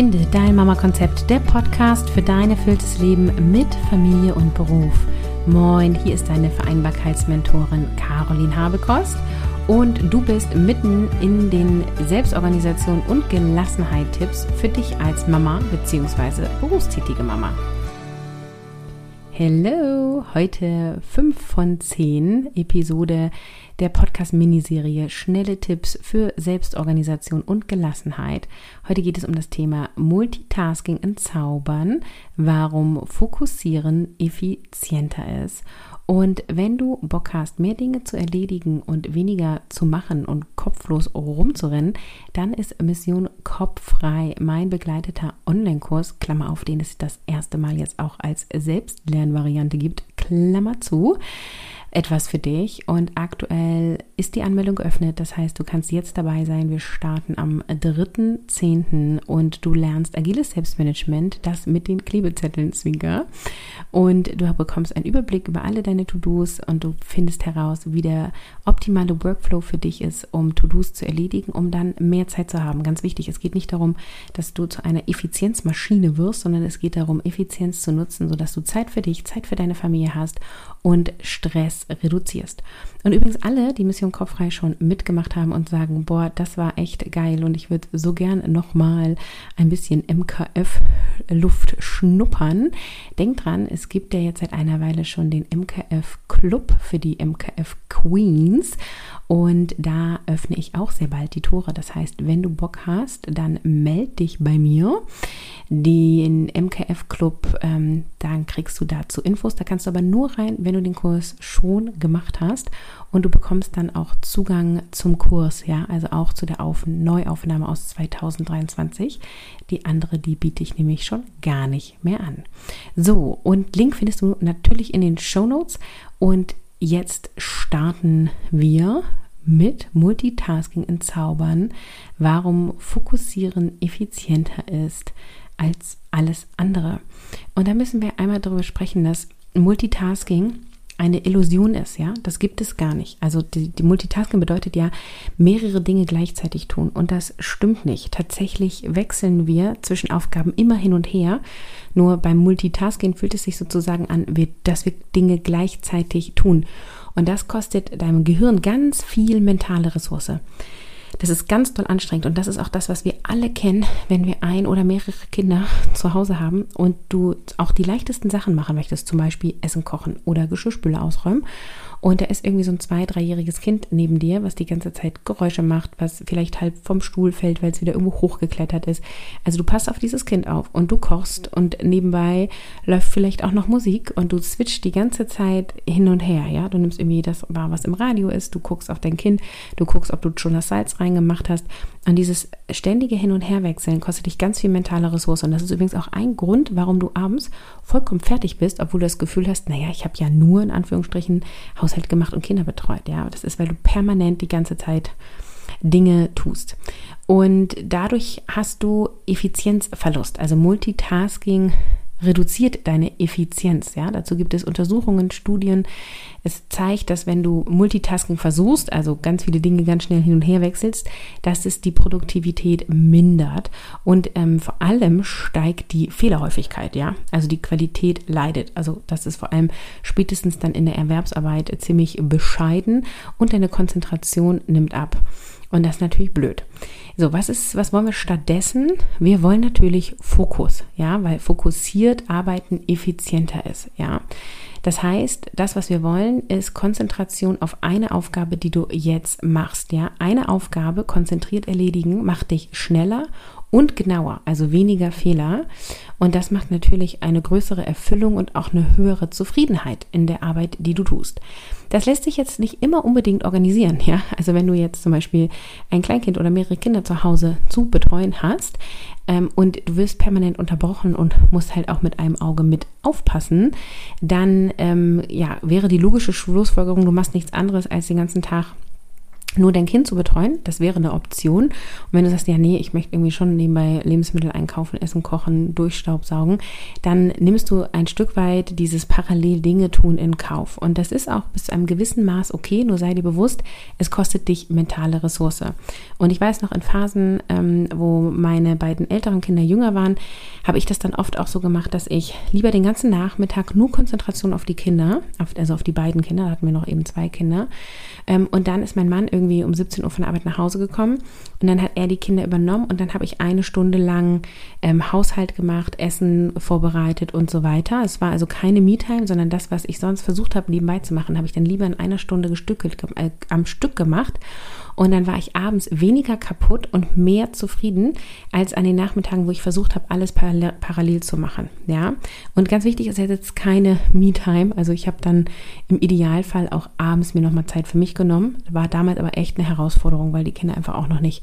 Finde dein Mama-Konzept, der Podcast für dein erfülltes Leben mit Familie und Beruf. Moin, hier ist deine Vereinbarkeitsmentorin Caroline Habekost und du bist mitten in den Selbstorganisation und Gelassenheit-Tipps für dich als Mama bzw. berufstätige Mama. Hello, heute 5 von 10 Episode der Podcast-Miniserie Schnelle Tipps für Selbstorganisation und Gelassenheit. Heute geht es um das Thema Multitasking in Zaubern, warum Fokussieren effizienter ist. Und wenn du Bock hast, mehr Dinge zu erledigen und weniger zu machen und kopflos rumzurennen, dann ist Mission Kopffrei mein begleiteter Online-Kurs, Klammer auf, den es das erste Mal jetzt auch als Selbstlernvariante gibt, Klammer zu etwas für dich. Und aktuell ist die Anmeldung geöffnet. Das heißt, du kannst jetzt dabei sein. Wir starten am 3.10. und du lernst agiles Selbstmanagement, das mit den Klebezetteln Zwinker. Und du bekommst einen Überblick über alle deine To-Dos und du findest heraus, wie der optimale Workflow für dich ist, um To-Dos zu erledigen, um dann mehr Zeit zu haben. Ganz wichtig, es geht nicht darum, dass du zu einer Effizienzmaschine wirst, sondern es geht darum, Effizienz zu nutzen, sodass du Zeit für dich, Zeit für deine Familie hast und Stress reduzierst. Und übrigens alle, die Mission Kopffrei schon mitgemacht haben und sagen, boah, das war echt geil und ich würde so gern nochmal ein bisschen MKF-Luft schnuppern. Denk dran, es gibt ja jetzt seit einer Weile schon den MKF-Club für die MKF Queens und da öffne ich auch sehr bald die Tore. Das heißt, wenn du Bock hast, dann meld dich bei mir. Den MKF Club, ähm, dann kriegst du dazu Infos. Da kannst du aber nur rein, wenn du den Kurs schon gemacht hast. Und du bekommst dann auch Zugang zum Kurs, ja, also auch zu der Auf Neuaufnahme aus 2023. Die andere, die biete ich nämlich schon gar nicht mehr an. So, und Link findest du natürlich in den Show Notes. Und jetzt starten wir mit Multitasking in Zaubern, warum Fokussieren effizienter ist als alles andere. Und da müssen wir einmal darüber sprechen, dass Multitasking eine Illusion ist, ja, das gibt es gar nicht. Also die, die, Multitasking bedeutet ja mehrere Dinge gleichzeitig tun und das stimmt nicht. Tatsächlich wechseln wir zwischen Aufgaben immer hin und her. Nur beim Multitasking fühlt es sich sozusagen an, dass wir Dinge gleichzeitig tun. Und das kostet deinem Gehirn ganz viel mentale Ressource. Das ist ganz toll anstrengend und das ist auch das, was wir alle kennen, wenn wir ein oder mehrere Kinder zu Hause haben und du auch die leichtesten Sachen machen möchtest, zum Beispiel Essen kochen oder Geschirrspüle ausräumen und da ist irgendwie so ein zwei-, dreijähriges Kind neben dir, was die ganze Zeit Geräusche macht, was vielleicht halb vom Stuhl fällt, weil es wieder irgendwo hochgeklettert ist. Also du passt auf dieses Kind auf und du kochst und nebenbei läuft vielleicht auch noch Musik und du switcht die ganze Zeit hin und her, ja. Du nimmst irgendwie das wahr, was im Radio ist, du guckst auf dein Kind, du guckst, ob du schon das Salz reingemacht hast. Und dieses ständige Hin- und Herwechseln kostet dich ganz viel mentale Ressource. Und das ist übrigens auch ein Grund, warum du abends vollkommen fertig bist, obwohl du das Gefühl hast, naja, ich habe ja nur in Anführungsstrichen Haushalt gemacht und Kinder betreut. Ja, das ist, weil du permanent die ganze Zeit Dinge tust. Und dadurch hast du Effizienzverlust. Also Multitasking reduziert deine Effizienz. Ja, dazu gibt es Untersuchungen, Studien. Es zeigt, dass wenn du Multitasking versuchst, also ganz viele Dinge ganz schnell hin und her wechselst, dass es die Produktivität mindert und ähm, vor allem steigt die Fehlerhäufigkeit. Ja, also die Qualität leidet. Also das ist vor allem spätestens dann in der Erwerbsarbeit ziemlich bescheiden und deine Konzentration nimmt ab. Und das ist natürlich blöd. So, was ist, was wollen wir stattdessen? Wir wollen natürlich Fokus, ja, weil fokussiert arbeiten effizienter ist, ja. Das heißt, das, was wir wollen, ist Konzentration auf eine Aufgabe, die du jetzt machst, ja. Eine Aufgabe konzentriert erledigen macht dich schneller und genauer, also weniger Fehler. Und das macht natürlich eine größere Erfüllung und auch eine höhere Zufriedenheit in der Arbeit, die du tust. Das lässt sich jetzt nicht immer unbedingt organisieren, ja. Also wenn du jetzt zum Beispiel ein Kleinkind oder mehrere Kinder zu Hause zu betreuen hast ähm, und du wirst permanent unterbrochen und musst halt auch mit einem Auge mit aufpassen, dann ähm, ja wäre die logische Schlussfolgerung, du machst nichts anderes als den ganzen Tag nur dein Kind zu betreuen, das wäre eine Option. Und wenn du sagst, ja, nee, ich möchte irgendwie schon nebenbei Lebensmittel einkaufen, essen, kochen, durchstaubsaugen, dann nimmst du ein Stück weit dieses parallel Dinge tun in Kauf. Und das ist auch bis zu einem gewissen Maß okay, nur sei dir bewusst, es kostet dich mentale Ressource. Und ich weiß noch in Phasen, ähm, wo meine beiden älteren Kinder jünger waren, habe ich das dann oft auch so gemacht, dass ich lieber den ganzen Nachmittag nur Konzentration auf die Kinder, also auf die beiden Kinder, da hatten wir noch eben zwei Kinder, ähm, und dann ist mein Mann irgendwie um 17 Uhr von der Arbeit nach Hause gekommen und dann hat er die Kinder übernommen und dann habe ich eine Stunde lang ähm, Haushalt gemacht, Essen vorbereitet und so weiter. Es war also keine Me-Time, sondern das, was ich sonst versucht habe, nebenbei zu machen, habe ich dann lieber in einer Stunde gestückelt, äh, am Stück gemacht und dann war ich abends weniger kaputt und mehr zufrieden als an den Nachmittagen, wo ich versucht habe, alles parallel, parallel zu machen. Ja. Und ganz wichtig ist jetzt keine Me-Time. Also ich habe dann im Idealfall auch abends mir nochmal Zeit für mich genommen. War damals aber echt eine Herausforderung, weil die Kinder einfach auch noch nicht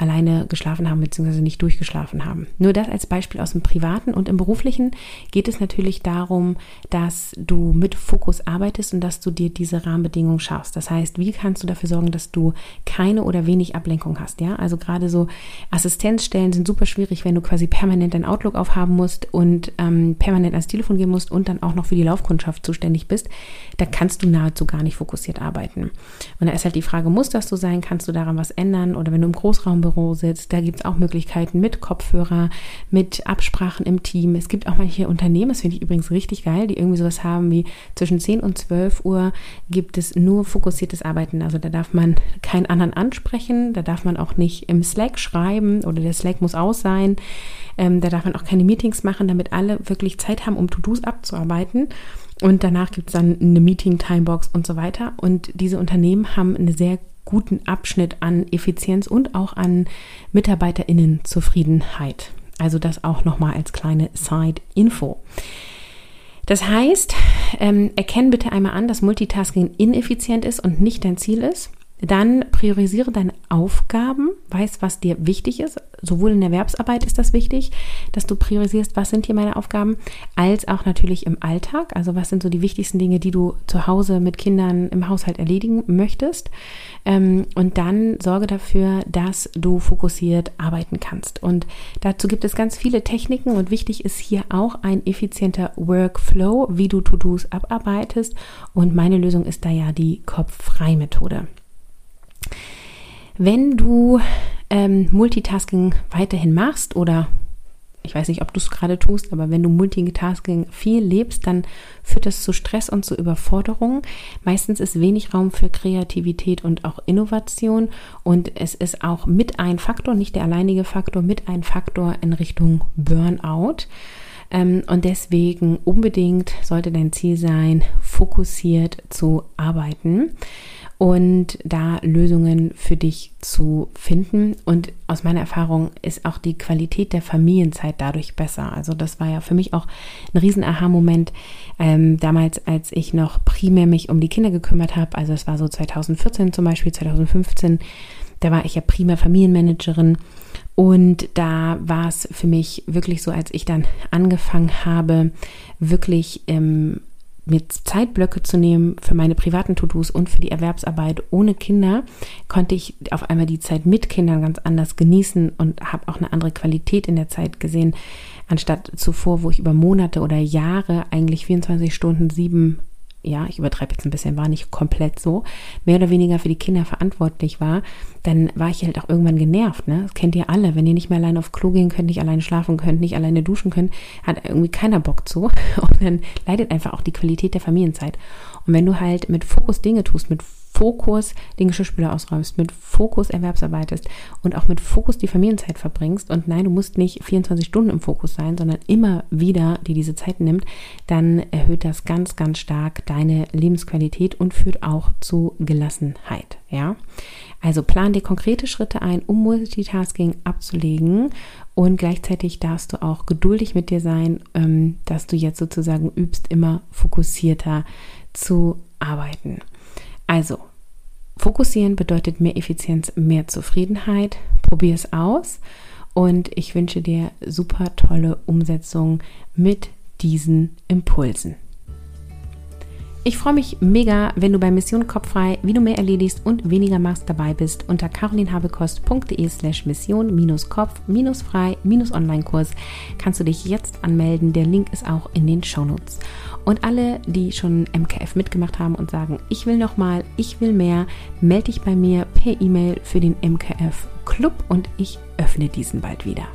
alleine geschlafen haben bzw. nicht durchgeschlafen haben. Nur das als Beispiel aus dem privaten und im beruflichen geht es natürlich darum, dass du mit Fokus arbeitest und dass du dir diese Rahmenbedingungen schaffst. Das heißt, wie kannst du dafür sorgen, dass du keine oder wenig Ablenkung hast? Ja, also gerade so Assistenzstellen sind super schwierig, wenn du quasi permanent dein Outlook aufhaben musst und ähm, permanent ans Telefon gehen musst und dann auch noch für die Laufkundschaft zuständig bist. Da kannst du nahezu gar nicht fokussiert arbeiten. Und da ist halt die Frage, muss das so sein? Kannst du daran was ändern? Oder wenn du im Großraum Büro sitzt. Da gibt es auch Möglichkeiten mit Kopfhörer, mit Absprachen im Team. Es gibt auch manche Unternehmen, das finde ich übrigens richtig geil, die irgendwie sowas haben wie zwischen 10 und 12 Uhr gibt es nur fokussiertes Arbeiten. Also da darf man keinen anderen ansprechen, da darf man auch nicht im Slack schreiben oder der Slack muss aus sein. Ähm, da darf man auch keine Meetings machen, damit alle wirklich Zeit haben, um To-Dos abzuarbeiten. Und danach gibt es dann eine Meeting-Timebox und so weiter. Und diese Unternehmen haben eine sehr guten Abschnitt an Effizienz und auch an Mitarbeiterinnenzufriedenheit. Also das auch nochmal als kleine Side-Info. Das heißt, ähm, erkenn bitte einmal an, dass Multitasking ineffizient ist und nicht dein Ziel ist. Dann priorisiere deine Aufgaben, weiß, was dir wichtig ist. Sowohl in der Erwerbsarbeit ist das wichtig, dass du priorisierst, was sind hier meine Aufgaben, als auch natürlich im Alltag. Also was sind so die wichtigsten Dinge, die du zu Hause mit Kindern im Haushalt erledigen möchtest. Ähm, und dann sorge dafür, dass du fokussiert arbeiten kannst. Und dazu gibt es ganz viele Techniken und wichtig ist hier auch ein effizienter Workflow, wie du To-Dos abarbeitest. Und meine Lösung ist da ja die Kopf-Frei-Methode. Wenn du ähm, Multitasking weiterhin machst oder ich weiß nicht, ob du es gerade tust, aber wenn du Multitasking viel lebst, dann führt das zu Stress und zu Überforderung. Meistens ist wenig Raum für Kreativität und auch Innovation und es ist auch mit ein Faktor, nicht der alleinige Faktor, mit ein Faktor in Richtung Burnout. Ähm, und deswegen unbedingt sollte dein Ziel sein, fokussiert zu arbeiten und da Lösungen für dich zu finden. Und aus meiner Erfahrung ist auch die Qualität der Familienzeit dadurch besser. Also das war ja für mich auch ein riesen Aha-Moment ähm, damals, als ich noch primär mich um die Kinder gekümmert habe. Also es war so 2014 zum Beispiel, 2015. Da war ich ja primär Familienmanagerin. Und da war es für mich wirklich so, als ich dann angefangen habe, wirklich ähm, mir Zeitblöcke zu nehmen für meine privaten To-Dos und für die Erwerbsarbeit ohne Kinder, konnte ich auf einmal die Zeit mit Kindern ganz anders genießen und habe auch eine andere Qualität in der Zeit gesehen, anstatt zuvor, wo ich über Monate oder Jahre eigentlich 24 Stunden, sieben ja, ich übertreibe jetzt ein bisschen, war nicht komplett so, mehr oder weniger für die Kinder verantwortlich war, dann war ich halt auch irgendwann genervt. Ne? Das kennt ihr alle. Wenn ihr nicht mehr alleine auf Klo gehen könnt, nicht alleine schlafen könnt, nicht alleine duschen könnt, hat irgendwie keiner Bock zu. Und dann leidet einfach auch die Qualität der Familienzeit. Und wenn du halt mit Fokus Dinge tust, mit Fokus den Geschirrspüler ausräumst, mit Fokus Erwerbsarbeitest und auch mit Fokus die Familienzeit verbringst und nein, du musst nicht 24 Stunden im Fokus sein, sondern immer wieder dir diese Zeit nimmt, dann erhöht das ganz, ganz stark deine Lebensqualität und führt auch zu Gelassenheit, ja. Also plan dir konkrete Schritte ein, um Multitasking abzulegen und gleichzeitig darfst du auch geduldig mit dir sein, ähm, dass du jetzt sozusagen übst, immer fokussierter zu arbeiten. Also, Fokussieren bedeutet mehr Effizienz, mehr Zufriedenheit. Probier es aus und ich wünsche dir super tolle Umsetzung mit diesen Impulsen. Ich freue mich mega, wenn du bei Mission Kopffrei, wie du mehr erledigst und weniger machst, dabei bist. Unter carolinhabekost.de slash mission-kopf-frei-online-Kurs kannst du dich jetzt anmelden. Der Link ist auch in den Shownotes. Und alle, die schon MKF mitgemacht haben und sagen, ich will noch mal, ich will mehr, melde dich bei mir per E-Mail für den MKF Club und ich öffne diesen bald wieder.